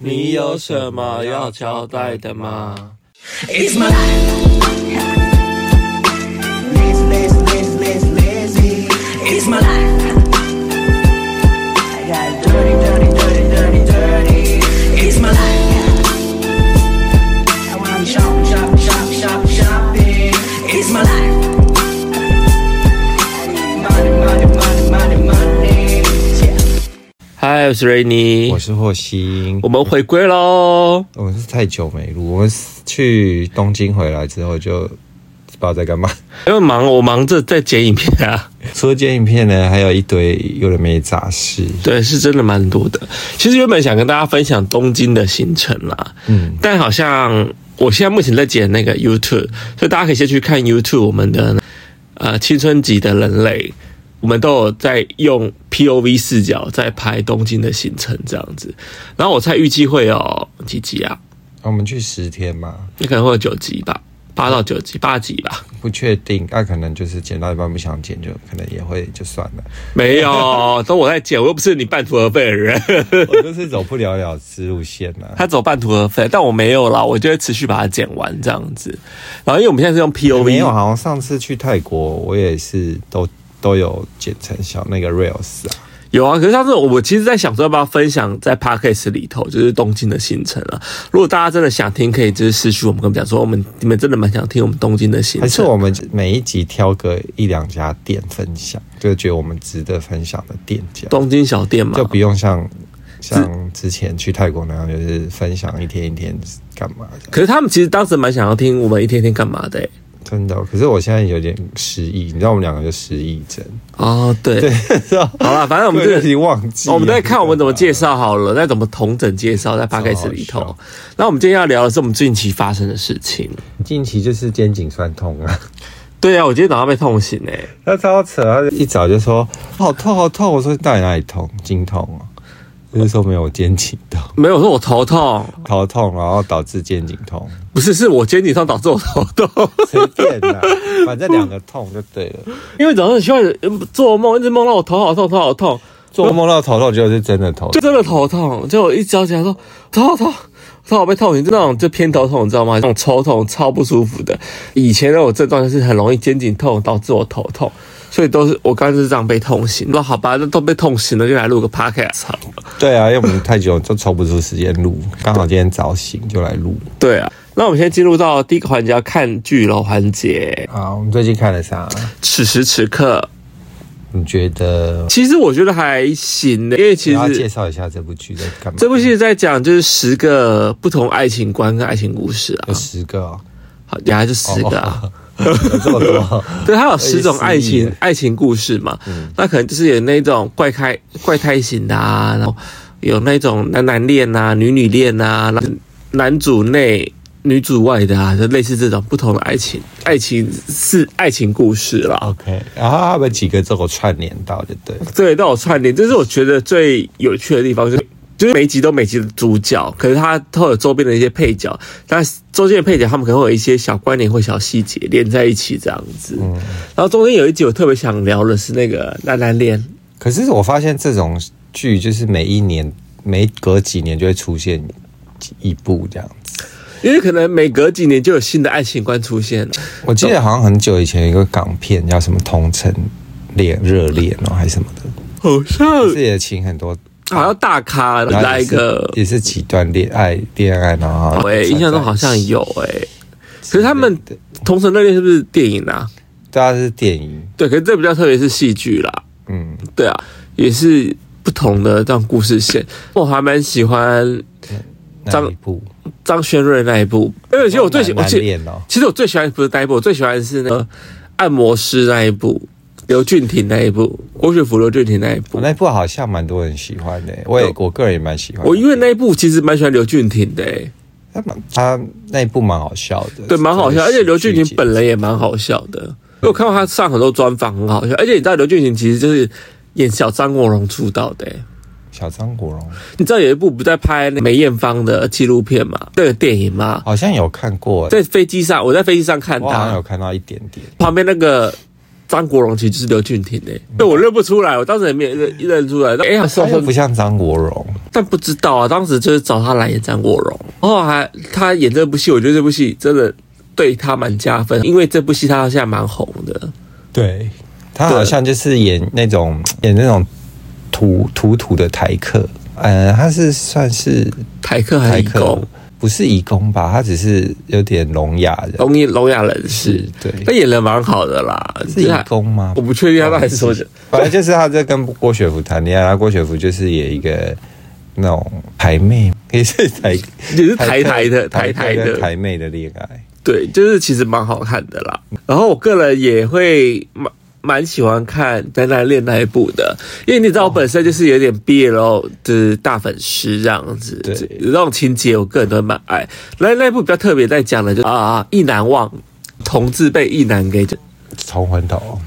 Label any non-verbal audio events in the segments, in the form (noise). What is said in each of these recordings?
你有什么要交代的吗？It's my life. Lazy, lazy, lazy, lazy, lazy. It's my life. 嗨，我是瑞尼，我是霍星，我们回归喽。我们是太久没录，我们去东京回来之后就不知道在干嘛，因为忙，我忙着在剪影片啊。除了剪影片呢，还有一堆有的没杂事。对，是真的蛮多的。其实原本想跟大家分享东京的行程啦，嗯，但好像我现在目前在剪那个 YouTube，所以大家可以先去看 YouTube 我们的呃青春级的人类。我们都有在用 POV 视角在拍东京的行程这样子，然后我猜预计会有几集啊？我们去十天嘛，你可能会有九集吧，八到九集，八集吧，不确定。那、啊、可能就是剪到一半不想剪，就可能也会就算了。没有，都我在剪，我又不是你半途而废的人，(laughs) 我就是走不了了之路线呐。他走半途而废，但我没有啦，我就会持续把它剪完这样子。然后因为我们现在是用 POV，没有，好像上次去泰国，我也是都。都有剪成小那个 reels 啊，有啊。可是上次我其实在想说要不要分享在 podcast 里头，就是东京的行程啊。如果大家真的想听，可以就是私讯我们，跟我们讲说，我们你们真的蛮想听我们东京的行程。还是我们每一集挑个一两家店分享，就觉得我们值得分享的店家。东京小店嘛，就不用像像之前去泰国那样，就是分享一天一天干嘛。可是他们其实当时蛮想要听我们一天天干嘛的欸。真的，可是我现在有点失忆，你知道我们两个就失忆症。哦，对。对，(laughs) 好了，反正我们这个已经忘记，我们在看我们怎么介绍好了，再怎么同整介绍在 podcast 里头。那我们今天要聊的是我们近期发生的事情，近期就是肩颈酸痛啊，对啊，我今天早上被痛醒诶，他超扯，他一早就说好痛好痛，我说到底哪里痛？经痛啊。就是说没有肩颈痛，没有说我头痛，头痛然后导致肩颈痛，不是，是我肩颈痛导致我头痛，随便啦，反正两个痛就对了。因为早上喜欢做梦，一直梦到我头好痛，头好痛，做梦到头痛就是真的头痛，就真的头痛，就我一早起来说头好痛，头好被痛醒，就那种就偏头痛，你知道吗？那种抽痛超不舒服的。以前的我症状就是很容易肩颈痛导致我头痛。所以都是我刚是这样被痛醒，那好吧，那都被痛醒了，就来录个 podcast 好了。对啊，因为我们太久都抽不出时间录，刚好今天早醒就来录。对啊，那我们先进入到第一个环节，要看剧了环节。好，我们最近看了啥？此时此刻，你觉得？其实我觉得还行的，因为其实要介绍一下这部剧在干嘛？这部戏在讲就是十个不同爱情观跟爱情故事啊，有十个哦，好，原来就十个啊。这么多，(laughs) 对，他有十种爱情爱情故事嘛，嗯，那可能就是有那种怪胎怪胎型的啊，然后有那种男男恋啊、女女恋啊，男主内女主外的啊，就类似这种不同的爱情。爱情是爱情故事啦。OK，然后他们几个都有串联到，就对，对，都有串联，这是我觉得最有趣的地方，就是。就是每一集都每集的主角，可是他都有周边的一些配角，但周边的配角他们可能会有一些小关联或小细节连在一起这样子。嗯，然后中间有一集我特别想聊的是那个男男恋。可是我发现这种剧就是每一年每隔几年就会出现一部这样子，因为可能每隔几年就有新的爱情观出现了。我记得好像很久以前有一个港片叫什么《同城恋热恋》哦，还是什么的，好像是也请很多。好像大咖来一个，也是几段恋爱，恋爱然后，哎，印象中好像有哎，可是他们同城热恋是不是电影啊？对啊，是电影。对，可是这比较特别是戏剧啦。嗯，对啊，也是不同的这样故事线。我还蛮喜欢张张轩瑞那一部，因为其实我最喜欢，其实我最喜欢不是那一部，我最喜欢是那个按摩师那一部。刘俊廷那一部，郭雪芙、刘俊廷那一部，那一部好像蛮多人喜欢的，我也我个人也蛮喜欢。我因为那一部其实蛮喜欢刘俊廷的，他蛮他那一部蛮好笑的，对，蛮好笑，而且刘俊廷本人也蛮好笑的。因为我看到他上很多专访，很好笑。而且你知道刘俊廷其实就是演小张国荣出道的，小张国荣，你知道有一部不在拍梅艳芳的纪录片吗？那个电影吗？好像有看过，在飞机上，我在飞机上看到，好像有看到一点点，旁边那个。张国荣其实就是刘俊廷诶，对我认不出来，我当时也没有认认出来。哎呀，他又不像张国荣，但不知道啊，当时就是找他来演张国荣，然后还他演这部戏，我觉得这部戏真的对他蛮加分，因为这部戏他现在蛮红的。对，他好像就是演那种演那种土土土的台客，呃，他是算是台客还是义工？不是移工吧？他只是有点聋哑人，聋哑聋哑人士。对，他演的蛮好的啦。是移工吗？我不确定他到底是说的。(laughs) 反正就是他在跟郭雪芙谈恋爱，然后郭雪芙就是演一个那种台妹，也是台也是台台的台台的台妹的恋爱。对，就是其实蛮好看的啦。然后我个人也会蛮。蛮喜欢看《单单恋》那一部的，因为你知道我本身就是有点 BL 的大粉丝这样子，对，有这种情节我个人都蛮爱。那那一部比较特别在讲的就啊，意难忘，同志被意男给冲昏头，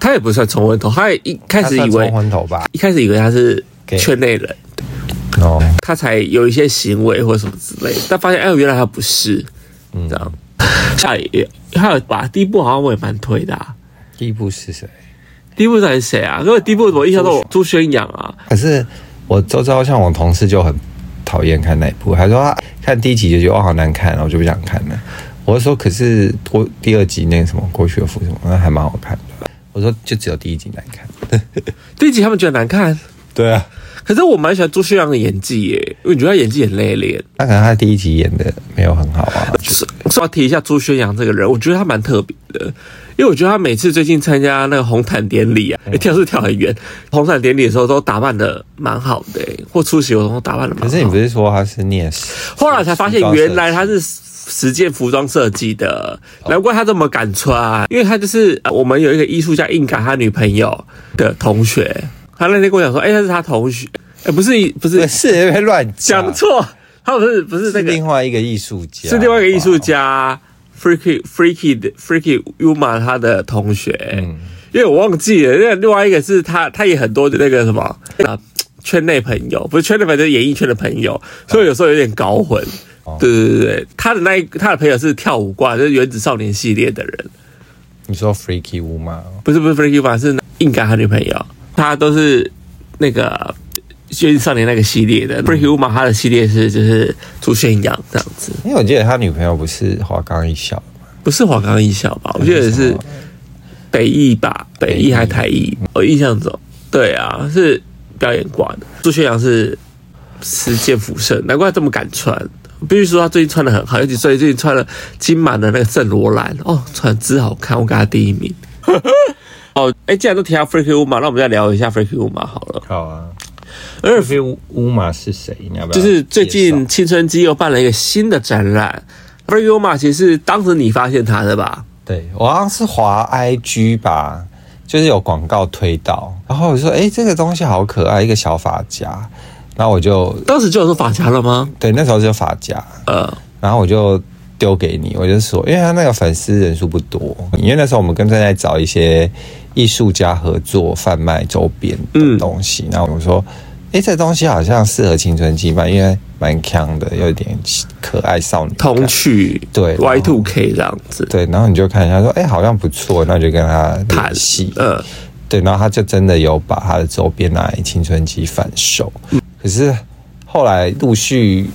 他也不算冲昏头，他也一开始以为冲昏头吧，一开始以为他是圈内人，哦，他才有一些行为或什么之类，但发现哎，原来他不是，嗯，这样。(laughs) 下一还有吧，第一部好像我也蛮推的啊。第一部是谁？第一部是谁啊？因为第一部我印象中朱轩阳啊。可是我周遭像我同事就很讨厌看那一部，他说他看第一集就觉得哇好难看，然后我就不想看了。我就说可是过第二集那个什么郭雪芙什么那还蛮好看的。我说就只有第一集难看，(laughs) 第一集他们觉得难看。(laughs) 对啊，可是我蛮喜欢朱轩阳的演技耶，因为你觉得他演技很内敛。那可能他第一集演的没有很好啊。是，我要提一下朱轩阳这个人，我觉得他蛮特别的。因为我觉得他每次最近参加那个红毯典礼啊，跳是跳很远。红毯典礼的时候都打扮的蛮好的，或出席活动打扮的蛮好。可是你不是说他是念？后来才发现原来他是实践服装设计的，难怪他这么敢穿。因为他就是我们有一个艺术家印卡他女朋友的同学，他那天跟我讲说，哎，他是他同学，哎，不是不是。是别乱讲。错，他不是不是那个。另外一个艺术家，是另外一个艺术家。Freaky Freaky 的 Freaky Uma 他的同学，嗯，因为我忘记了，那另外一个是他，他也很多的那个什么啊，圈内朋友，不是圈内朋友，就是演艺圈的朋友，所以有时候有点搞混。哦、对对对对，他的那一他的朋友是跳舞挂，就是原子少年系列的人。你说 Freaky Uma 不是不是 Freaky Uma 是硬干他女朋友，他都是那个。原子少年那个系列的 Freaky Uma 他的系列是就是朱炫阳这样子，因为我记得他女朋友不是华冈艺校，不是华冈艺校吧？我记得是北艺吧，北艺还台艺？我印象中，对啊，是表演挂的。朱炫阳是实践服设，难怪他这么敢穿。必须说他最近穿的很好，尤其最近穿了金满的那个圣罗兰，哦，穿的真好看，我给他第一名。(laughs) 哦，哎，既然都提到 Freaky Uma，那我们再聊一下 Freaky Uma 好了。好啊。而 Freaky Uma 是谁？你要不要？就是最近青春期又办了一个新的展览。Freaky Uma 其实是当时你发现他的吧？对，我好像是滑 IG 吧，就是有广告推到，然后我就说：“哎，这个东西好可爱，一个小发夹。”然后我就当时就有说发夹了吗？对，那时候就发夹。呃，然后我就丢给你，我就说，因为他那个粉丝人数不多，因为那时候我们跟正在找一些艺术家合作贩卖周边的东西，嗯、然后我说。哎，这东西好像适合青春期吧，因为蛮锵的，有点可爱少女，童趣，对，Y two K 这样子，对，然后你就看一下，说，哎，好像不错，那就跟他谈戏，嗯，对，然后他就真的有把他的周边拿来青春期贩售，可是后来陆续，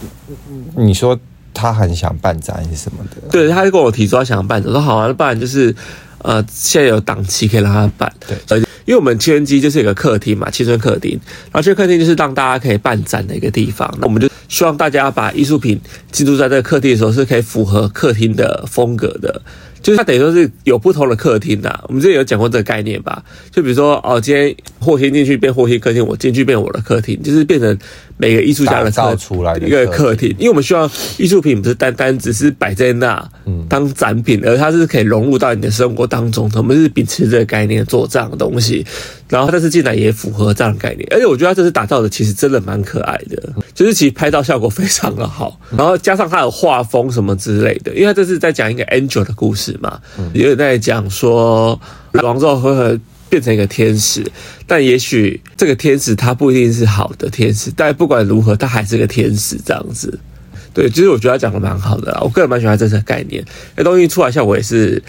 你说他很想办展还是什么的，对，他就跟我提出他想办展，我说好啊，不然就是，呃，现在有档期可以让他办，对。因为我们青春期就是有个客厅嘛，青春客厅，然后这个客厅就是让大家可以办展的一个地方。那我们就希望大家把艺术品进驻在这个客厅的时候，是可以符合客厅的风格的。就是它等于说是有不同的客厅的，我们之前有讲过这个概念吧？就比如说哦，今天霍心进去变霍心客厅，我进去变我的客厅，就是变成每个艺术家的造出来的一个客厅。因为我们希望艺术品不是单单只是摆在那当展品，而它是可以融入到你的生活当中。我们是秉持这个概念做这样的东西，然后但是进来也符合这样的概念。而且我觉得它这次打造的其实真的蛮可爱的，就是其实拍照效果非常的好，然后加上它的画风什么之类的，因为它这是在讲一个 angel 的故事。嘛，也有在讲说王之后会变成一个天使，但也许这个天使他不一定是好的天使，但不管如何，他还是个天使这样子。对，其实我觉得他讲的蛮好的啦，我个人蛮喜欢这个概念，那东西出来效果也是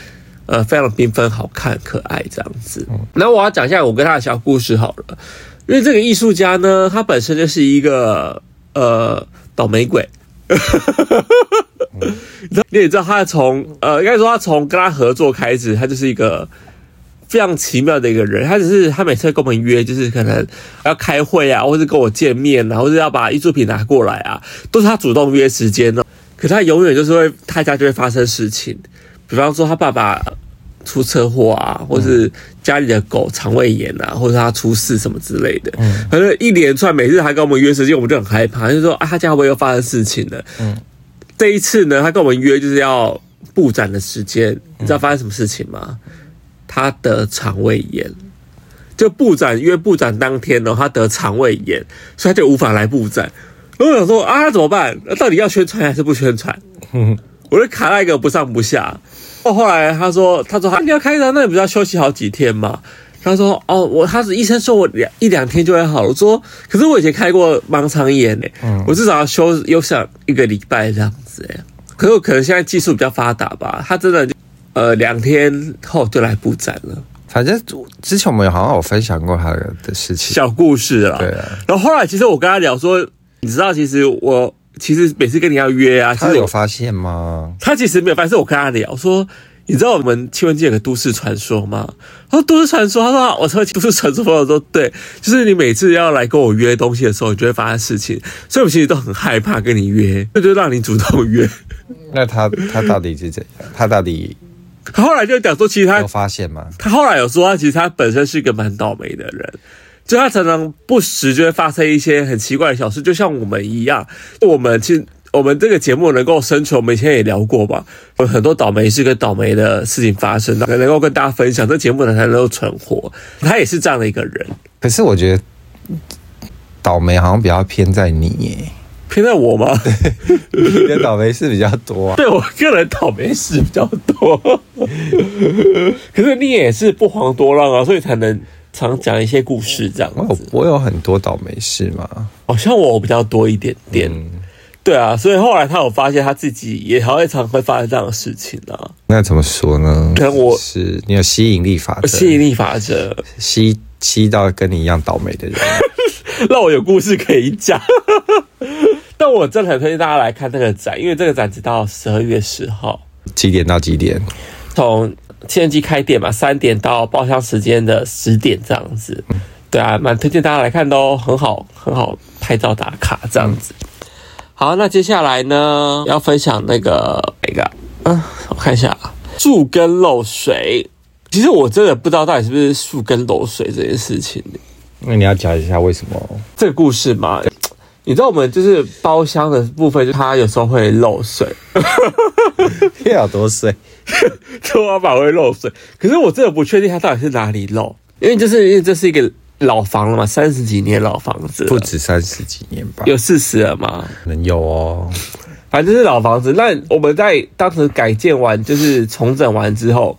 呃，非常缤纷、好看、可爱这样子。那我要讲一下我跟他的小故事好了，因为这个艺术家呢，他本身就是一个呃倒霉鬼。(laughs) 你也知道，他从呃，应该说他从跟他合作开始，他就是一个非常奇妙的一个人。他只是他每次跟我们约，就是可能要开会啊，或者跟我见面啊，或是要把艺术品拿过来啊，都是他主动约时间的。可他永远就是会，他家就会发生事情。比方说，他爸爸出车祸啊，或是家里的狗肠胃炎啊，或者他出事什么之类的，嗯，反正一连串，每次他跟我们约时间，我们就很害怕，就说啊，他家会不会又发生事情了？嗯，这一次呢，他跟我们约就是要布展的时间，你知道发生什么事情吗？他得肠胃炎，就布展约布展当天呢，他得肠胃炎，所以他就无法来布展。我想说啊，怎么办？那到底要宣传还是不宣传？嗯我就卡在一个不上不下，哦，后来他说，他说他你要开张，那你不是要休息好几天吗？他说，哦，我他是医生说我两一两天就会好了。我说，可是我以前开过盲肠炎诶，嗯，我至少要休又想一个礼拜这样子诶。可是我可能现在技术比较发达吧，他真的就呃两天后就来布展了。反正之前我们好像有分享过他的事情，小故事啦。对啊。然后后来其实我跟他聊说，你知道，其实我。其实每次跟你要约啊，他有发现吗？他其实没有发现，是我跟他聊说，你知道我们气温机有个都市传说吗？他说都市传说，他说我说都市传说，我说对，就是你每次要来跟我约东西的时候，你就会发生事情，所以我其实都很害怕跟你约，那就让你主动约。那他他到底是怎样？他到底他后来就讲说，其实他有发现吗？他后来有说，他其实他本身是一个蛮倒霉的人。就他常常不时就会发生一些很奇怪的小事，就像我们一样。我们其实我们这个节目能够生存，我们以前也聊过吧。有很多倒霉事跟倒霉的事情发生，能够跟大家分享，这节目呢才能够存活。他也是这样的一个人。可是我觉得倒霉好像比较偏在你耶，偏在我吗？你的倒霉事比较多啊。(laughs) 对，我个人倒霉事比较多。(laughs) 可是你也是不遑多让啊，所以才能。常讲一些故事这样子，我有很多倒霉事嘛？好像我比较多一点点，嗯、对啊，所以后来他有发现他自己也好会常会发生这样的事情啊。那怎么说呢？可能我是你有吸引力法则，吸引力法则吸吸到跟你一样倒霉的人，(laughs) 让我有故事可以讲。但我真的很推荐大家来看那个展，因为这个展直到十二月十号，几点到几点？从七人机开店嘛，三点到包厢时间的十点这样子，对啊，蛮推荐大家来看的哦，很好，很好拍照打卡这样子。好，那接下来呢，要分享那个哪个？嗯，我看一下，树根漏水。其实我真的不知道到底是不是树根漏水这件事情。那你要讲一下为什么这个故事吗？你知道我们就是包厢的部分，就它有时候会漏水，(laughs) 要多水。天花板会漏水，可是我真的不确定它到底是哪里漏，因为就是因为这是一个老房了嘛，三十几年老房子，不止三十几年吧？有四十了吗？能有哦，反正是老房子。那我们在当时改建完，就是重整完之后，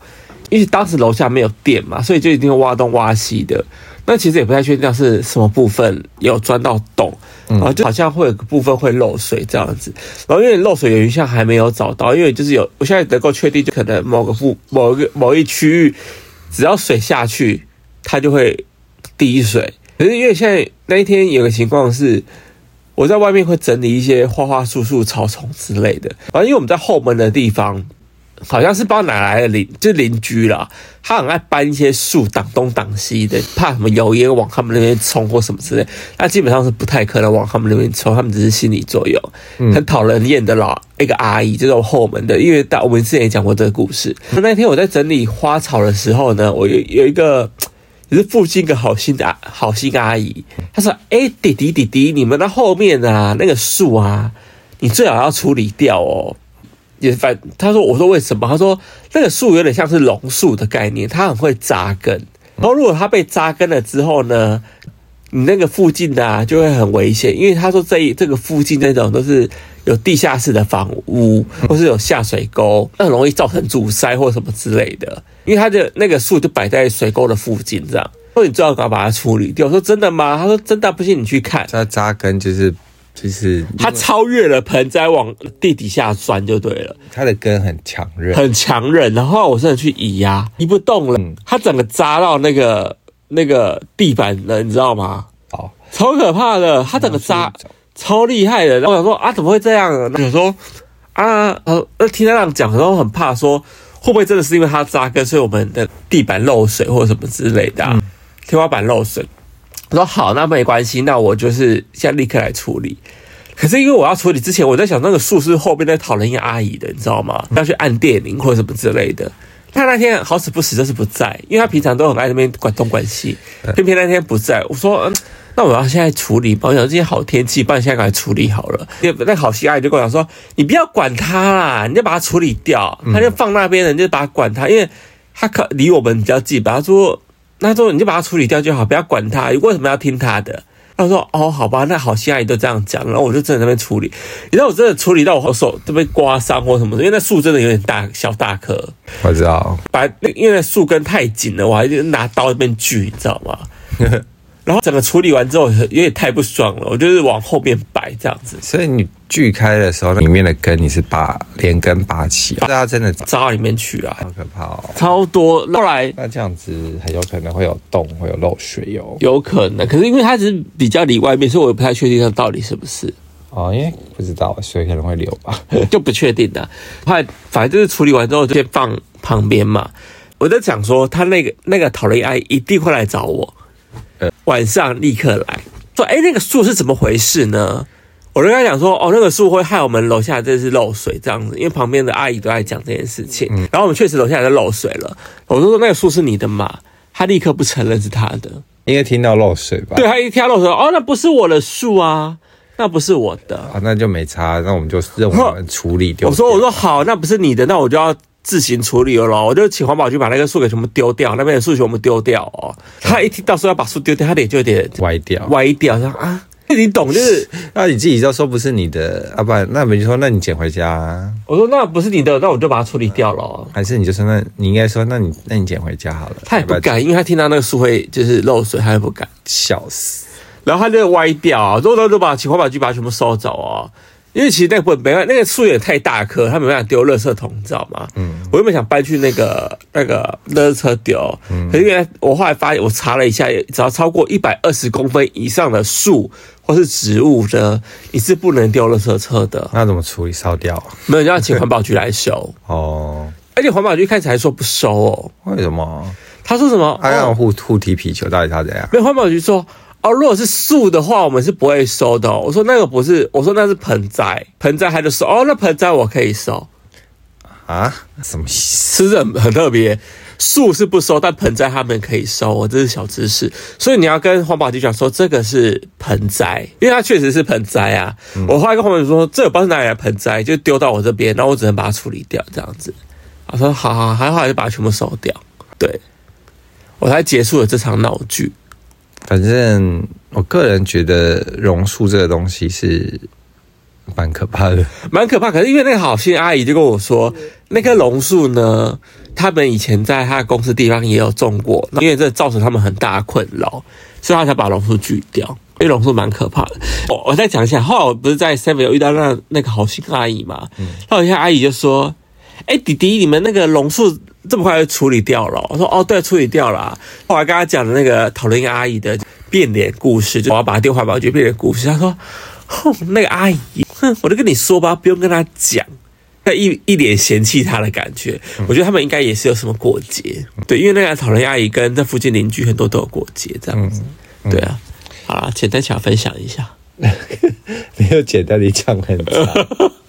因为当时楼下没有电嘛，所以就一定会挖东挖西的。那其实也不太确定是什么部分有钻到洞。然后就好像会有个部分会漏水这样子，然后因为漏水原因现在还没有找到，因为就是有我现在能够确定，就可能某个部某一个某一区域，只要水下去，它就会滴水。可是因为现在那一天有个情况是，我在外面会整理一些花花树树、草丛之类的，然后因为我们在后门的地方。好像是不知道哪来的邻，就是邻居啦。他很爱搬一些树挡东挡西的，怕什么油烟往他们那边冲或什么之类。他基本上是不太可能往他们那边冲，他们只是心理作用。很讨人厌的老一个阿姨，这种后门的，因为大我们之前也讲过这个故事。那天我在整理花草的时候呢，我有有一个也是附近一个好心的阿好心阿姨，她说：“哎，弟弟弟弟，你们那后面啊那个树啊，你最好要处理掉哦。”也反他说，我说为什么？他说那个树有点像是榕树的概念，它很会扎根。然后如果它被扎根了之后呢，你那个附近的啊就会很危险，因为他说这一这个附近那种都是有地下室的房屋，或是有下水沟，那很容易造成阻塞或什么之类的。因为它的那个树就摆在水沟的附近，这样，所以你最好赶快把它处理掉。我说真的吗？他说真的，不信你去看。它扎根就是就是它超越了盆栽往地底下钻就对了，它的根很强韧，很强韧。然后我甚至去移压，移不动了，它整个扎到那个那个地板了，你知道吗？哦，超可怕的，它整个扎超厉害的。然后我想说啊，怎么会这样？那想说啊呃，那听他这样讲，然后很怕说会不会真的是因为它扎根，所以我们的地板漏水或者什么之类的、啊，嗯、天花板漏水。我说好，那没关系，那我就是现在立刻来处理。可是因为我要处理之前，我在想那个树是后面在讨论一个阿姨的，你知道吗？要去按电铃或者什么之类的。他那天好死不死就是不在，因为他平常都很爱那边管东管西，偏偏那天不在。我说，嗯，那我要现在处理。我想今天好天气，不然现在赶快处理好了。那好心阿姨就跟我讲说，你不要管他啦，你就把它处理掉。他就放那边了，你就把它管他，因为他可离我们比较近。他说。那他说你就把它处理掉就好，不要管它。为什么要听他的？他说哦，好吧，那好心阿姨都这样讲，然后我就真的在那边处理。你知道我真的处理到我手都被刮伤或什么的，因为那树真的有点大小大颗。我知道，把那因为那树根太紧了，我还是拿刀在那边锯，你知道吗？(laughs) 然后整个处理完之后有点太不爽了，我就是往后面摆这样子。所以你锯开的时候，里面的根你是拔连根拔起，大家真的扎到里面去啊，好可怕哦，超多。后来那这样子很有可能会有洞，会有漏水哦。有可能，可是因为它只是比较离外面，所以我也不太确定它到底是不是哦，因为不知道，所以可能会流吧，(laughs) 就不确定的。后来反正就是处理完之后就先放旁边嘛。我在想说，他那个那个讨人阿姨一定会来找我。晚上立刻来说，哎，那个树是怎么回事呢？我就跟他讲说，哦，那个树会害我们楼下这是漏水这样子，因为旁边的阿姨都在讲这件事情。然后我们确实楼下在漏水了。我就说那个树是你的嘛？他立刻不承认是他的，应该听到漏水吧？对，他一听到漏水，哦，那不是我的树啊，那不是我的啊，那就没差，那我们就任我们处理掉。我说，我说好，那不是你的，那我就要。自行处理了咯，我就请环保局把那个树给全部丢掉，那边的树全部丢掉哦。他一听到说要把树丢掉，他脸就有点歪掉，歪掉，说啊，你懂就是，(laughs) 那你自己就说不是你的，啊不然，那我就说那你捡回家啊。我说那不是你的，那我就把它处理掉了。还是你就说那你应该说那你那你捡回家好了。他也不敢，因为他听到那个树会就是漏水，他也不敢，笑死。然后他就歪掉啊，之后他就把请环保局把它全部收走啊。因为其实那个不没办法，那个树也太大棵，他没办法丢垃圾桶，你知道吗？嗯，我原本想搬去那个那个垃圾车丢，嗯，可是因为我后来发现，我查了一下，只要超过一百二十公分以上的树或是植物的，你是不能丢垃圾车的。那怎么处理？烧掉？没有，就要请环保局来收。(laughs) 哦，而且环保局开始还说不收哦。为什么？他说什么？他要互互踢皮球，到底他怎样？没有，环保局说。哦，如果是树的话，我们是不会收的哦。我说那个不是，我说那是盆栽，盆栽还得收。哦，那盆栽我可以收啊？什么意思？是不是很很特别？树是不收，但盆栽他们可以收。我这是小知识，所以你要跟环保局讲说这个是盆栽，因为它确实是盆栽啊。嗯、我后来跟环保局说，这个不知道是哪里的盆栽，就丢到我这边，然后我只能把它处理掉，这样子。我说好好，还好，就把它全部收掉。对，我才结束了这场闹剧。反正我个人觉得榕树这个东西是蛮可怕的，蛮可怕。可是因为那个好心阿姨就跟我说，那棵榕树呢，他们以前在他的公司地方也有种过，因为这造成他们很大的困扰，所以他才把榕树锯掉。因为榕树蛮可怕的。我我再讲一下，后来我不是在 Seven 有遇到那那个好心阿姨嘛，嗯，好心阿姨就说：“哎，弟弟，你们那个榕树。”这么快就处理掉了？我说哦，对，处理掉了。后来跟他讲的那个讨人厌阿姨的变脸故事，就我要把他丢环保局变脸故事。他说：“哼，那个阿姨，哼，我就跟你说吧，不用跟他讲。”他一一脸嫌弃他的感觉。我觉得他们应该也是有什么过节，对，因为那个讨论阿姨跟这附近邻居很多都有过节，这样子。对啊，好啦，简单想分享一下，(laughs) 没有简单，你讲很长，(laughs)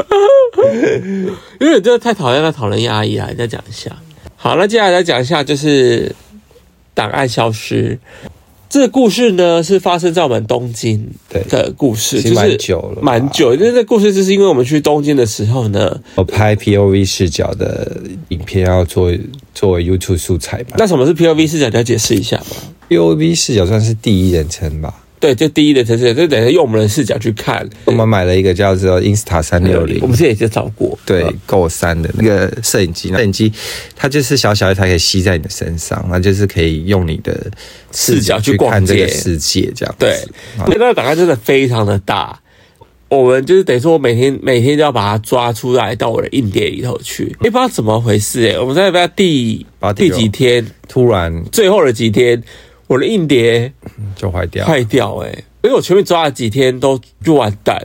因为你真的太讨厌那讨人厌阿姨了，你再讲一下。好，那接下来再讲一下，就是档案消失。这个故事呢，是发生在我们东京的故事，对就是蛮久了，蛮久。因为这故事就是因为我们去东京的时候呢，我拍 POV 视角的影片要做作为 YouTube 素材嘛。那什么是 POV 视角？你要解释一下吗？POV 视角算是第一人称吧。对，就第一的城市，就等于用我们的视角去看。我们买了一个叫做 Insta 三六零，我们之前也就找过，对，Go 三的那个摄影机。摄影机它就是小小一台，可以吸在你的身上，那就是可以用你的视角去看这个世界，这样。对，那个档案真的非常的大。我们就是等于说，我每天每天都要把它抓出来到我的硬碟里头去，也不知道怎么回事哎。我们在不知道第第几天，突然最后的几天，我的硬碟就坏掉，坏掉哎！因为我前面抓了几天都就完蛋，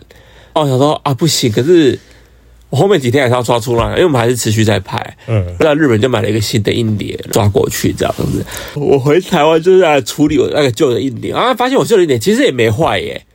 哦，我想说啊不行，可是我后面几天还是要抓出来，因为我们还是持续在拍。嗯，那日本就买了一个新的硬碟抓过去，这样子。我回台湾就是在处理我那个旧的硬碟，然后发现我旧的硬碟其实也没坏耶，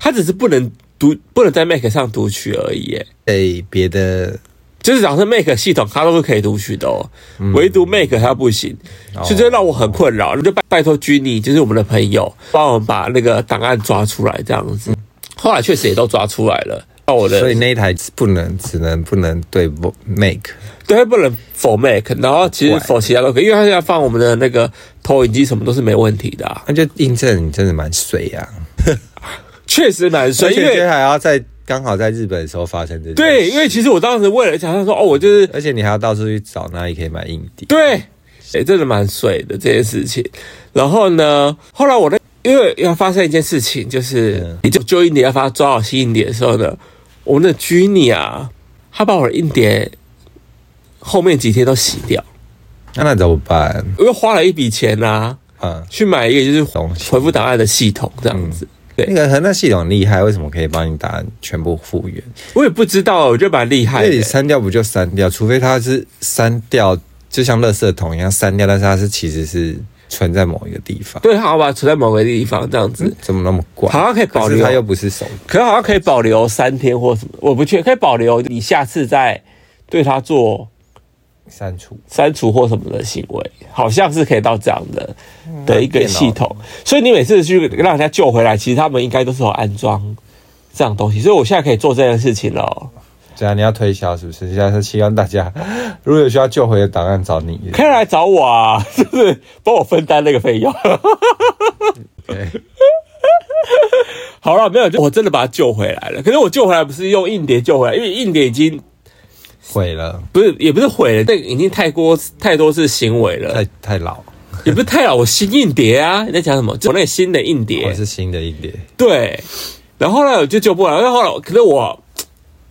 它只是不能。读不能在 Mac 上读取而已，哎，诶，别的就是假设 Make 系统它都是可以读取的哦，嗯、唯独 Make 它不行，哦、所以这让我很困扰。你就拜拜托 Jenny，就是我们的朋友，帮我们把那个档案抓出来，这样子。嗯、后来确实也都抓出来了，到我的，所以那一台不能，只能不能对 Mac，对，不能 for Mac，然后其实 for 其他都可以，因为它现在放我们的那个投影机什么都是没问题的、啊。那就印证你真的蛮水呀、啊。(laughs) 确实蛮水，因为还要在刚好在日本的时候发生这件事。对，因为其实我当时为了想他说哦，我就是，而且你还要到处去找哪里可以买硬碟。对，哎、欸，真的蛮水的这件事情。然后呢，后来我的因为要发生一件事情，就是、嗯、你就旧硬碟要发抓好新硬碟的时候呢，我们的 Jenny 啊，他把我的硬碟后面几天都洗掉。那那怎么办？我又花了一笔钱啊，嗯，去买一个就是回复档案的系统这样子。嗯对，那个那系统厉害，为什么可以帮你打全部复原？我也不知道，我觉得蛮厉害的。那你删掉不就删掉？除非它是删掉，就像垃圾桶一样删掉，但是它是其实是存在某一个地方。对，好吧，存在某个地方这样子，嗯、怎么那么怪？好像可以保留，它又不是手，可好像可以保留三天或什么，我不确定，可以保留，你下次再对它做。删除、删除或什么的行为，好像是可以到这样的的一个系统。所以你每次去让人家救回来，其实他们应该都是有安装这样东西。所以我现在可以做这件事情了。这样你要推销是不是？现在是希望大家如果有需要救回的档案找你，可以来找我啊，(laughs) 是不是？帮我分担那个费用。(laughs) 对，(laughs) 好了，没有，我真的把它救回来了。可是我救回来不是用硬碟救回来，因为硬碟已经。毁了，不是，也不是毁了，这已经太过太多次行为了，太太老，也不是太老，我新硬碟啊，你在讲什么？我那个新的硬碟，我是新的硬碟，对，然后呢，我就救不了，然后后来，可是我，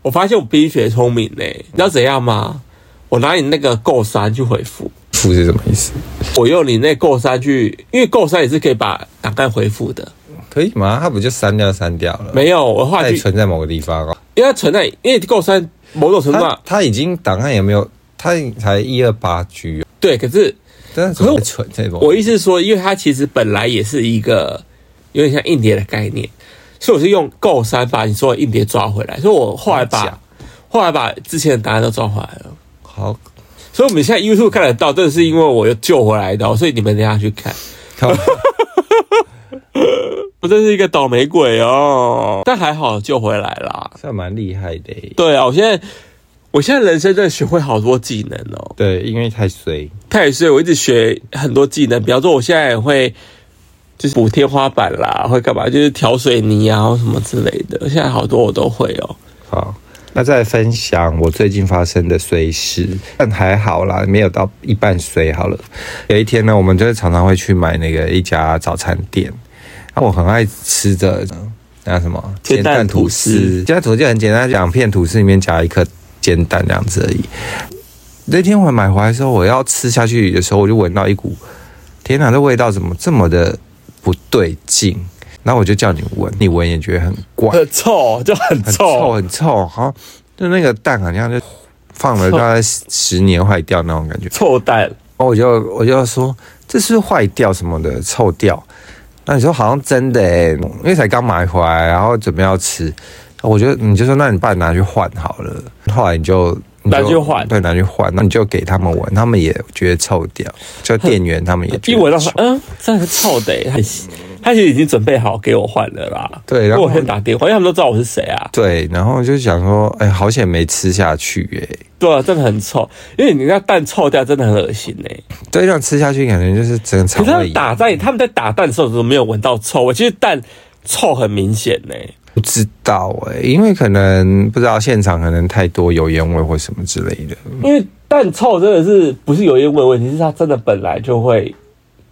我发现我冰雪聪明呢，你知道怎样吗？我拿你那个 Go 三去回复，复是什么意思？我用你那 Go 三去，因为 Go 三也是可以把档案回复的，可以吗？它不就删掉删掉了？没有，我后来存在某个地方哦，因为它存在，因为 Go 三。某种程度上，他已经档案也没有，他才一二八 G。对，可是，但是怎么存这种？我意思是说，因为它其实本来也是一个有点像硬碟的概念，所以我是用 Go 三把你说的硬碟抓回来。所以我后来把后来把之前的档案都抓回来了。好，所以我们现在 YouTube 看得到，这是因为我又救回来的，所以你们等下去看。(laughs) (laughs) 我真是一个倒霉鬼哦，但还好救回来啦，算蛮厉害的。对啊，我现在，我现在人生真的学会好多技能哦。对，因为太衰，太衰，我一直学很多技能。比方说，我现在也会就是补天花板啦，会干嘛？就是调水泥啊，什么之类的。现在好多我都会哦。好，那再分享我最近发生的衰事，但还好啦，没有到一半衰好了。有一天呢，我们就是常常会去买那个一家早餐店。我很爱吃的那什么煎蛋吐司，煎蛋吐司就很简单，两片吐司里面夹一颗煎蛋这样子而已。那天我买回来的时候，我要吃下去的时候，我就闻到一股天哪，这味道怎么这么的不对劲？然后我就叫你闻，你闻也觉得很怪，很臭，就很臭，很臭，很臭，好像就那个蛋好像就放了大概十年坏掉那种感觉，臭蛋。然后我就我就说这是坏掉什么的，臭掉。那你说好像真的哎，因为才刚买回来，然后准备要吃，我觉得你就说，那你把它拿去换好了。后来你就拿去换，对，拿去换，那你就给他们闻，他们也觉得臭掉，就店员他们也一闻到说，嗯，这个臭的，他他其实已经准备好给我换了啦。对，然后我先打电话，因为他们都知道我是谁啊。对，然后就想说，哎，好险没吃下去哎。对啊，真的很臭，因为你那蛋臭掉，真的很恶心哎。对，这样吃下去感觉就是整个肠胃。可是打在他们在打蛋的时候都没有闻到臭，我其实蛋臭很明显呢。不知道哎，因为可能不知道现场可能太多油烟味或什么之类的。因为蛋臭真的是不是油烟味问题，是它真的本来就会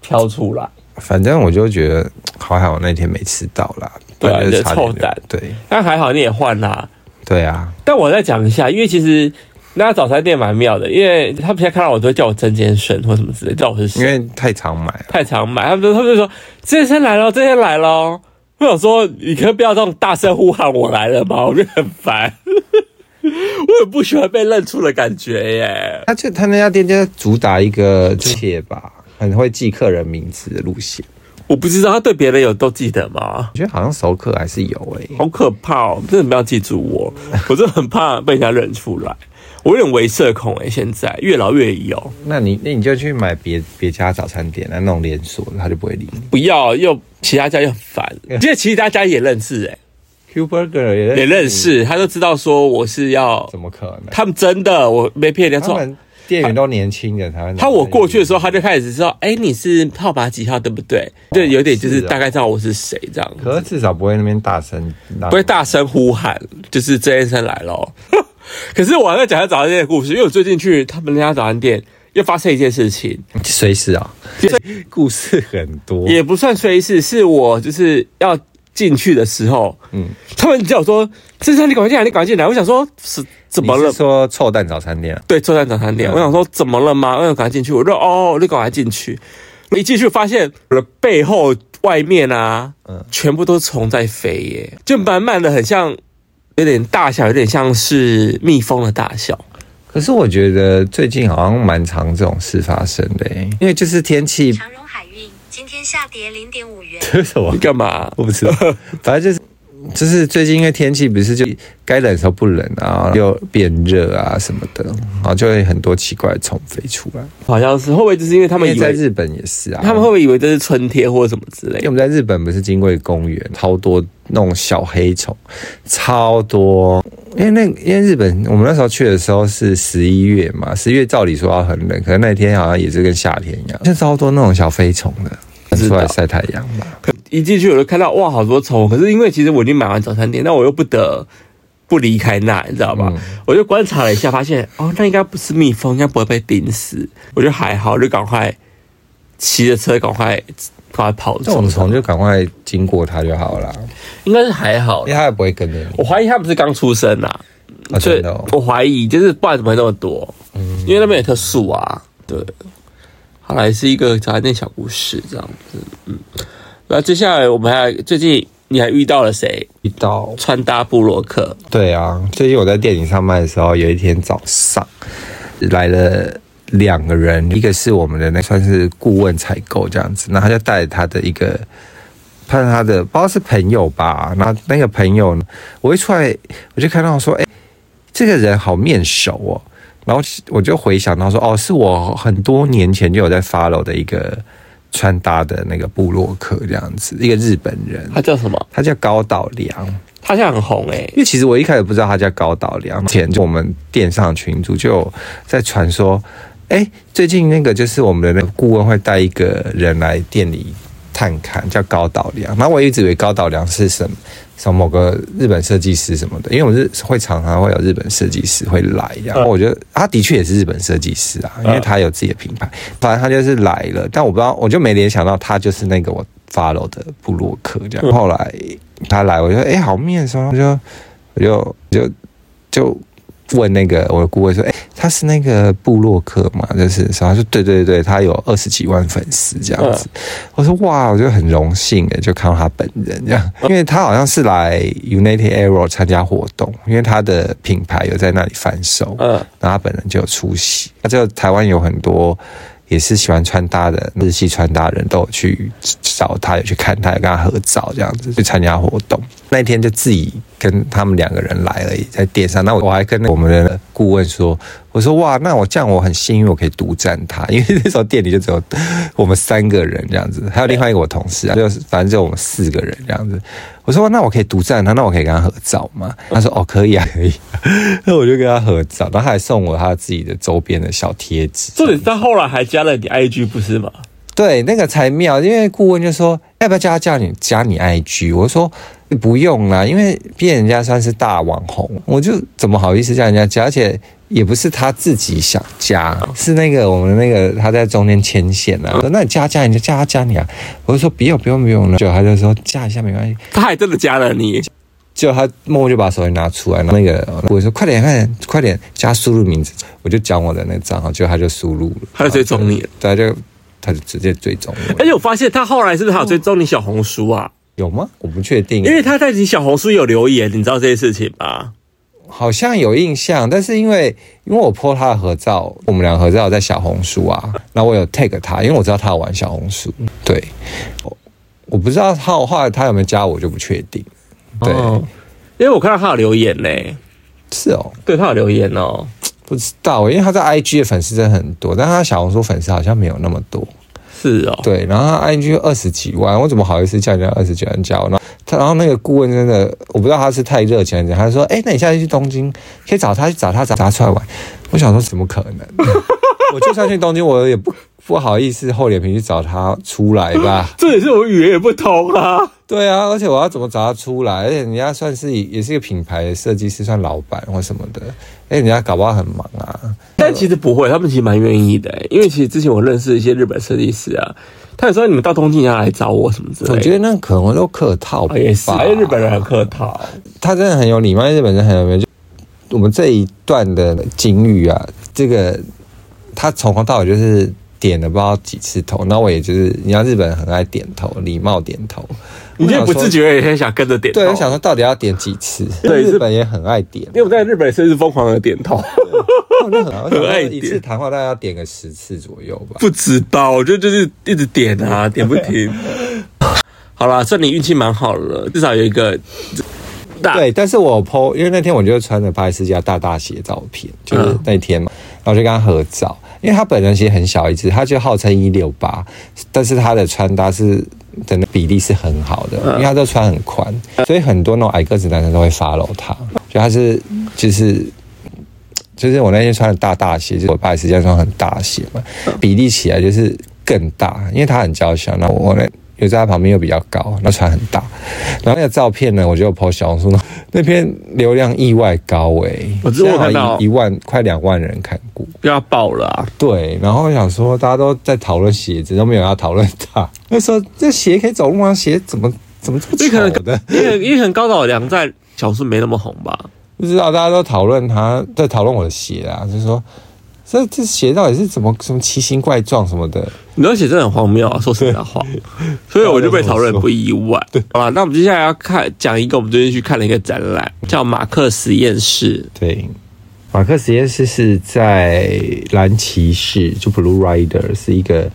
飘出来。反正我就觉得还好，那天没吃到啦。对臭胆。对，但还好你也换啦。对啊。但我再讲一下，因为其实那家早餐店蛮妙的，因为他们现在看到我都会叫我曾先生或什么之类，叫我是谁。因为太常买了，太常买，他们他们就说曾先来了，曾先来了。我想说，你可以不要这种大声呼喊我来了吗？我觉得很烦。(laughs) 我很不喜欢被认出的感觉耶。他就他那家店就主打一个切吧，很会记客人名字的路线。我不知道他对别人有都记得吗？我觉得好像熟客还是有诶、欸，好可怕哦！真的不要记住我，(laughs) 我真的很怕被人家认出来。我有点微社恐诶，现在越老越有。那你那你就去买别别家早餐店啊，那种连锁的，他就不会理你。不要，又其他家又很烦。(laughs) 其实其他家也认识诶。Q Burger 也也认识，他就知道说我是要，怎么可能？他们真的，我没骗人家说，店员都年轻的，他他我过去的时候，他就开始知道，哎，你是号码几号，对不对？就有点就是大概知道我是谁这样。可是至少不会那边大声，不会大声呼喊，就是曾先生来了。(laughs) 可是我还在讲他早餐店的故事，因为我最近去他们那家早餐店，又发生一件事情。随时啊，(laughs) 故事很多，也不算随时，是我就是要。进去的时候，嗯，他们叫我说：“先生，你赶快进来，你赶快进来。”我想说，是怎么了？说臭蛋早餐店，对，臭蛋早餐店。嗯、我想说，怎么了吗？我想赶快进去。我说：“哦，你赶快进去。”我一进去发现我的背后、外面啊，嗯，全部都是虫在飞耶，就满满的，很像有点大小，有点像是蜜蜂的大小。可是我觉得最近好像蛮常这种事发生的，因为就是天气。今天下跌零点五元。(laughs) 这是什么？你干嘛？我不知道。(laughs) 反正就是，就是最近因为天气不是就该冷的时候不冷啊，又变热啊什么的，然后就会很多奇怪的虫飞出来。好像是会不会就是因为他们以为在日本也是啊？他们会不会以为这是春天或者什么之类的？因为我们在日本不是经过公园，超多那种小黑虫，超多。因为那因为日本我们那时候去的时候是十一月嘛，十一月照理说要很冷，可是那天好像也是跟夏天一样，现在超多那种小飞虫的，出来晒太阳嘛。一进去我就看到哇，好多虫。可是因为其实我已经买完早餐店，那我又不得不离开那，你知道吧？嗯、我就观察了一下，发现哦，那应该不是蜜蜂，应该不会被叮死。我就还好，就赶快骑着车赶快赶快跑走。这种虫就赶快经过它就好了。应该是还好，因为它也不会跟着你。我怀疑它不是刚出生呐、所以我怀疑就是不然怎么会那么多？嗯，因为那边有棵树啊。对，好来是一个早餐店小故事这样子。嗯，那接下来我们还最近你还遇到了谁？遇到穿搭布洛克。对啊，最近我在店里上班的时候，有一天早上来了两个人，一个是我们的那算是顾问采购这样子，那他就带着他的一个。看他的，不知道是朋友吧。然后那个朋友呢，我一出来，我就看到说，哎，这个人好面熟哦。然后我就回想到说，哦，是我很多年前就有在 follow 的一个穿搭的那个部落客这样子，一个日本人。他叫什么？他叫高岛良。他现在很红哎，因为其实我一开始不知道他叫高岛良，前就我们店上群组就有在传说，哎，最近那个就是我们的那个顾问会带一个人来店里。探看叫高岛良，然后我一直以为高岛良是什么，什么某个日本设计师什么的，因为我是会常常会有日本设计师会来，然后我觉得他的确也是日本设计师啊，因为他有自己的品牌，反正他就是来了，但我不知道，我就没联想到他就是那个我 follow 的布洛克这样。后来他来，我就说哎，好面熟，我就我就就就问那个我的顾问说，哎。他是那个布洛克嘛，就是说，他说对对对，他有二十几万粉丝这样子。我说哇，我就很荣幸诶，就看到他本人这样，因为他好像是来 United Arrow 参加活动，因为他的品牌有在那里贩售，嗯，然后他本人就有出席。那就台湾有很多也是喜欢穿搭的日系穿搭人都有去找他，有去看他，有跟他合照这样子，去参加活动。那天就自己跟他们两个人来而已，在店上。那我还跟我们的顾问说。我说哇，那我这样我很幸运，我可以独占他，(laughs) 因为那时候店里就只有我们三个人这样子，还有另外一个我同事啊，就是反正就我们四个人这样子。我说那我可以独占他，那我可以跟他合照吗？他说哦，可以啊，可以。那 (laughs) 我就跟他合照，然后他还送我他自己的周边的小贴纸。重点是他后来还加了你 IG 不是吗？对，那个才妙，因为顾问就说要不要叫他加你加你 IG，我说不用啦，因为毕竟人家算是大网红，我就怎么好意思叫人家加，而且。也不是他自己想加，是那个我们那个他在中间牵线啊，说那你加加你就加他加你啊，我就说不用不用不用。了，就他就说加一下没关系，他还真的加了你，就他默默就把手机拿出来，那个我说快点快点快点加输入名字，我就讲我的那个账号，就他就输入了，他就追踪你，他，就他就直接追踪我，而且我发现他后来是不是还有追踪你小红书啊？有吗？我不确定，因为他在你小红书有留言，你知道这些事情吗？好像有印象，但是因为因为我 po 他的合照，我们俩合照在小红书啊，那我有 tag 他，因为我知道他有玩小红书，对，我我不知道他后来他有没有加我就不确定，对，哦、因为我看到他有留言嘞，是哦，对他有留言哦，不知道，因为他在 IG 的粉丝真的很多，但他小红书粉丝好像没有那么多。是哦，对，然后他 IG 二十几万，我怎么好意思叫人家二十几万加我呢？他然后那个顾问真的，我不知道他是太热情还是怎样，他说：“哎，那你下次去东京可以找他去找他找他出来玩。”我想说怎么可能？(laughs) 我就算去东京，我也不不好意思厚脸皮去找他出来吧。(laughs) 这也是我语言也不通啊。对啊，而且我要怎么找他出来？而且人家算是也是一个品牌的设计师，算老板或什么的。哎，人家搞不好很忙啊。但其实不会，他们其实蛮愿意的。因为其实之前我认识一些日本设计师啊，他有时候你们到东京要来找我什么之类的。我觉得那可能都客套吧，也是，因为日本人很客套。他真的很有礼貌，日本人很有礼貌。就我们这一段的境遇啊，这个他从头到尾就是。点了不知道几次头，那我也就是，你知道日本人很爱点头，礼貌点头，你就不自觉也很想跟着点头。对，我想说到底要点几次？对，日本也很爱点，因为我在日本甚至疯狂的点头，很 (laughs) 很爱点。一次谈话大概要点个十次左右吧？不知道，我觉得就是一直点啊，点不停。(laughs) 好啦，算你运气蛮好了，至少有一个。对，但是我 po，因为那天我就穿着巴黎世家大大鞋照片，就是那天嘛，然后就跟他合照。因为他本人其实很小一只，他就号称一六八，但是他的穿搭是整个比例是很好的，因为他都穿很宽，所以很多那种矮个子男生都会 follow 他。所以他是就是就是我那天穿的大大鞋，就是我巴黎世家穿很大鞋嘛，比例起来就是更大，因为他很娇小，那我呢。就在他旁边又比较高，那船很大。然后那个照片呢，我就 po 小红书，(laughs) 那篇流量意外高诶、欸，我之前好像一万快两万人看过，要爆了啊！对，然后我想说，大家都在讨论鞋子，都没有要讨论他。(laughs) 那时候这鞋可以走路吗？鞋怎么怎么这么丑的？因为因为可能高岛良在小红书没那么红吧？不知道，大家都讨论他，在讨论我的鞋啊，就是说。这这鞋到底是怎么什么奇形怪状什么的？你要写真的很荒谬啊！说实在话，(laughs) 所以我就被讨论不意外。对，好了，那我们接下来要看讲一个我们最近去看了一个展览，叫马克实验室。对，马克实验室是在蓝骑士，就 Blue Rider 是一个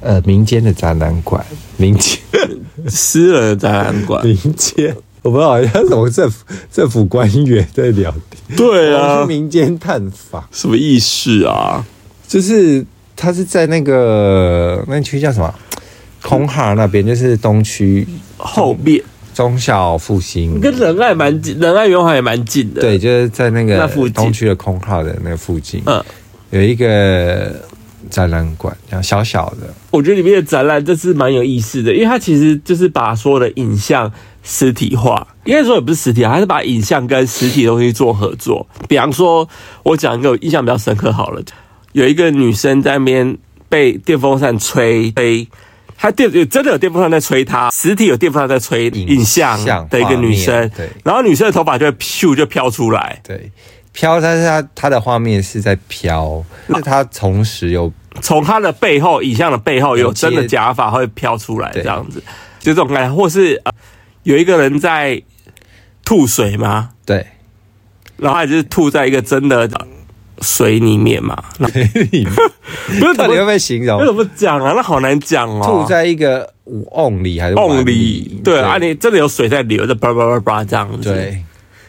呃民间的展览馆，民间 (laughs) 私人的展览馆，(laughs) 民间。我不知道好像什么政府政府官员在聊天，对啊，民间探访什么意思啊？就是他是在那个那区叫什么空哈那边，就是东区后面中小复兴，跟仁爱蛮近，仁爱圆环也蛮近的。对，就是在那个那附近东区的空哈的那个附近，嗯，有一个展览馆，然后小小的。我觉得里面的展览这是蛮有意思的，因为它其实就是把所有的影像。实体化，应该说也不是实体，还是把影像跟实体的东西做合作。比方说，我讲一个印象比较深刻好了，有一个女生在那边被电风扇吹，吹，她电真的有电风扇在吹她，实体有电风扇在吹影像的一个女生，对，然后女生的头发就会咻就飘出来，对，飘，但是她她的画面是在飘，那她同时有从她的背后影像的背后有真的假发会飘出来，这样子，就这种感觉，或是。有一个人在吐水吗？对，然后就是吐在一个真的水里面嘛？水里面 (laughs) 不是到底会不会形容？为什么讲啊？那好难讲哦。吐在一个瓮里还是瓮里？对啊，你真的有水在流，就叭叭叭叭这样子。对，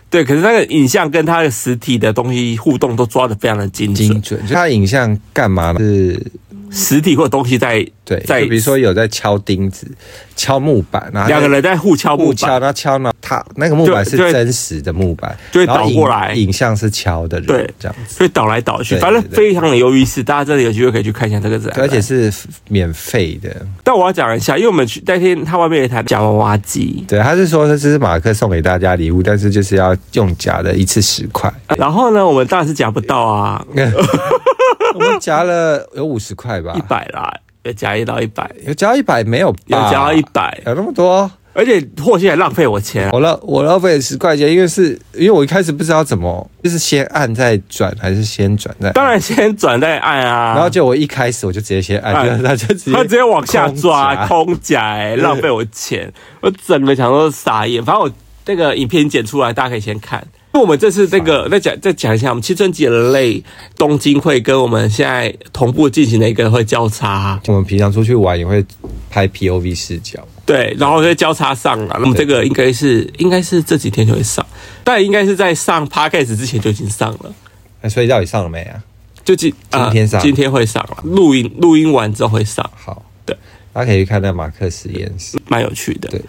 对。可是那个影像跟他的实体的东西互动都抓的非常的精准。精准，就他影像干嘛呢？是实体或东西在对，在就比如说有在敲钉子、敲木板，然后两个人在互敲木互敲，板，然后敲呢，他那个木板是真实的木板，就会倒过来影影像是敲的人，对这样子。所以倒来倒去，对反正非常的有意思。大家真的有机会可以去看一下这个展览，而且是免费的。但我要讲一下，因为我们去那天他外面有一台假娃娃机，对，他是说这是马克送给大家礼物，但是就是要用假的，一次十块。然后呢，我们当然是夹不到啊，(laughs) (laughs) (laughs) (laughs) 我们夹了有五十块吧，一百啦，有夹一到一百，有夹一百没有吧？有夹到一百，有那么多？而且霍希还浪费我钱啊，我浪我浪费十块钱，因为是因为我一开始不知道怎么，就是先按再转，还是先转再按？当然先转再按啊，然后就我一开始我就直接先按，按他就直接他直接往下抓空夹浪费我钱，我整个想说傻眼。反正我那个影片剪出来，大家可以先看。因为我们这次这个再讲再讲一下，我们青春节的类东京会跟我们现在同步进行的一个会交叉，我们平常出去玩也会拍 POV 视角，对，然后会交叉上了。那么这个应该是应该是这几天就会上，但应该是在上 Podcast 之前就已经上了。那所以到底上了没啊？就今今天上呃今天会上了，录音录音完之后会上，好，对，大家可以去看那马克实验室。蛮有趣的。对，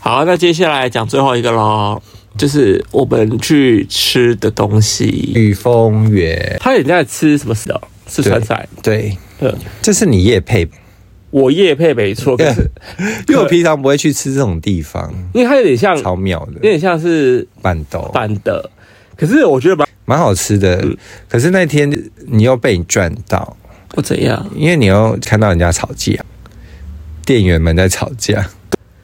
好，那接下来讲最后一个喽，就是我们去吃的东西。御风园，他也在吃什么食哦？四川菜。对，嗯，这是你夜配，我夜配没错，(laughs) 可是因为我平常不会去吃这种地方，因为它有点像，超妙的。有的点像是板豆，拌的，可是我觉得蛮蛮好吃的。嗯。可是那天你又被你赚到，不怎样，因为你又看到人家吵架，店员们在吵架。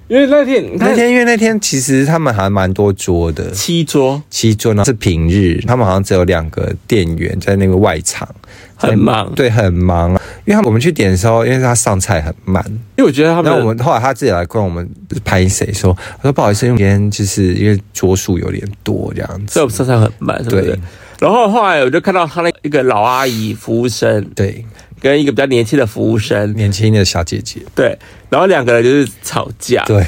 因为那天那天因为那天其实他们还蛮多桌的，七桌。七桌呢是平日，他们好像只有两个店员在那个外场，很忙，对，很忙。因为我们去点的时候，因为他上菜很慢，因为我觉得他们然后我们后来他自己来跟我们拍谁说，他说不好意思，因为今天就是因为桌数有点多这样子，所以我们上菜很慢，对？然后后来我就看到他那一个老阿姨服务生，对，跟一个比较年轻的服务生，年轻的小姐姐，对，然后两个人就是吵架，对，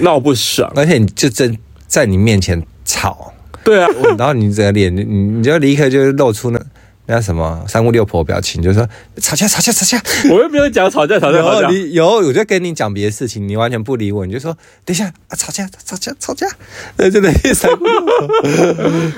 闹不爽，而且你就真在你面前吵，对啊，(laughs) 然后你整个脸，你你就立刻就露出那那什么三姑六婆表情，就说吵架吵架吵架，我又没有讲吵架吵架然后吵架，你有我就跟你讲别的事情，你完全不理我，你就说等一下啊吵架吵架吵架，那真的是三姑六婆，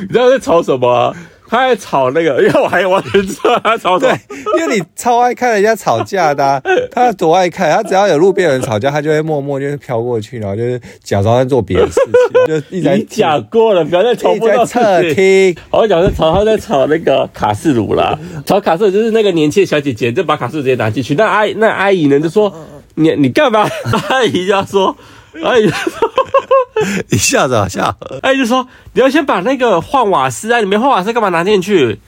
你知道在吵什么啊？他在吵那个，(laughs) 因为我还完全知道他吵什么对。，因为你超爱看人家吵架的、啊，(laughs) 他多爱看，他只要有路边有人吵架，他就会默默就是飘过去，然后就是假装在做别的事情，就一直在 (laughs) 你讲过了，不要再重复到侧。听。我讲是吵，他在吵那个卡式炉啦，吵卡式炉就是那个年轻的小姐姐就把卡式炉直接拿进去，那阿姨那阿姨呢就说你你干嘛？阿姨就要说，阿姨就说 (laughs) 你笑着笑，阿姨就说你要先把那个换瓦斯啊，你没换瓦斯干嘛拿进去？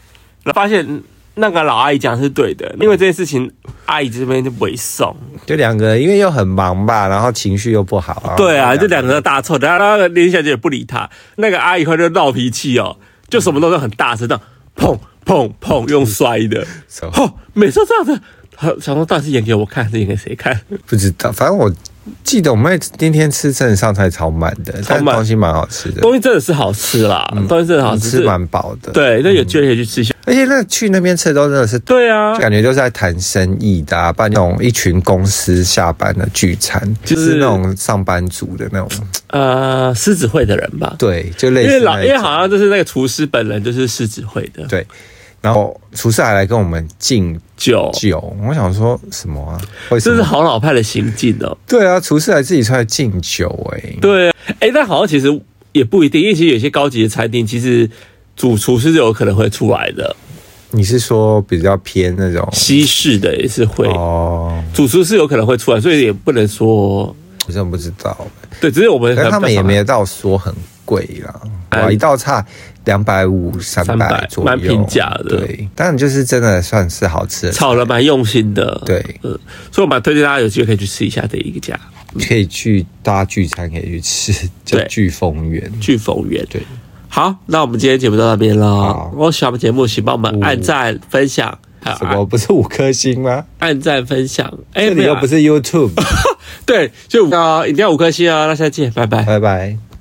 然后发现那个老阿姨讲的是对的，因为这件事情阿姨这边就委送。就两个人，因为又很忙吧，然后情绪又不好啊。对啊，就两个人大臭，然后那个林小姐也不理他，那个阿姨后来就闹脾气哦，就什么都是很大声的，砰砰砰用摔的，哦，每次这样子，他想说到底是演给我看，是演给谁看？不知道，反正我记得我们那天吃真的上菜超慢的，但慢。东西蛮好吃的，东西真的是好吃啦，东西真的好吃，吃蛮饱的。，对，那有机会可以去吃一下。而且那去那边吃的都真的是，对啊，感觉就是在谈生意的、啊，办那种一群公司下班的聚餐，就就是是那种上班族的那种，呃，狮子会的人吧，对，就类似因为老因为好像就是那个厨师本人就是狮子会的，对。然后厨师还来跟我们敬酒，酒，我想说什么啊？为什这是？好老派的行径哦。对啊，厨师还自己出来敬酒、欸，哎，对，哎，但好像其实也不一定，因为其实有些高级的餐厅，其实主厨师是有可能会出来的，你是说比较偏那种西式的也是会，哦？主厨是有可能会出来，所以也不能说我真的不知道，对，只是我们可是他们也没到说很贵啦，哎。哇，一道菜两百五、三百300左右，蛮平价的对，但就是真的算是好吃的，炒了蛮用心的，对嗯，所以我蛮推荐大家有机会可以去吃一下这一个家可以去大家聚餐可以去吃，叫聚丰园。聚丰园。对，好，那我们今天节目到这边了好。如果喜欢我们节目，请帮我们按赞、分享，什么不是五颗星吗？按赞分享。哎，这里又不是 YouTube，(laughs) 对，就五个哦，一定要五颗星哦。那下次见，拜拜。拜拜。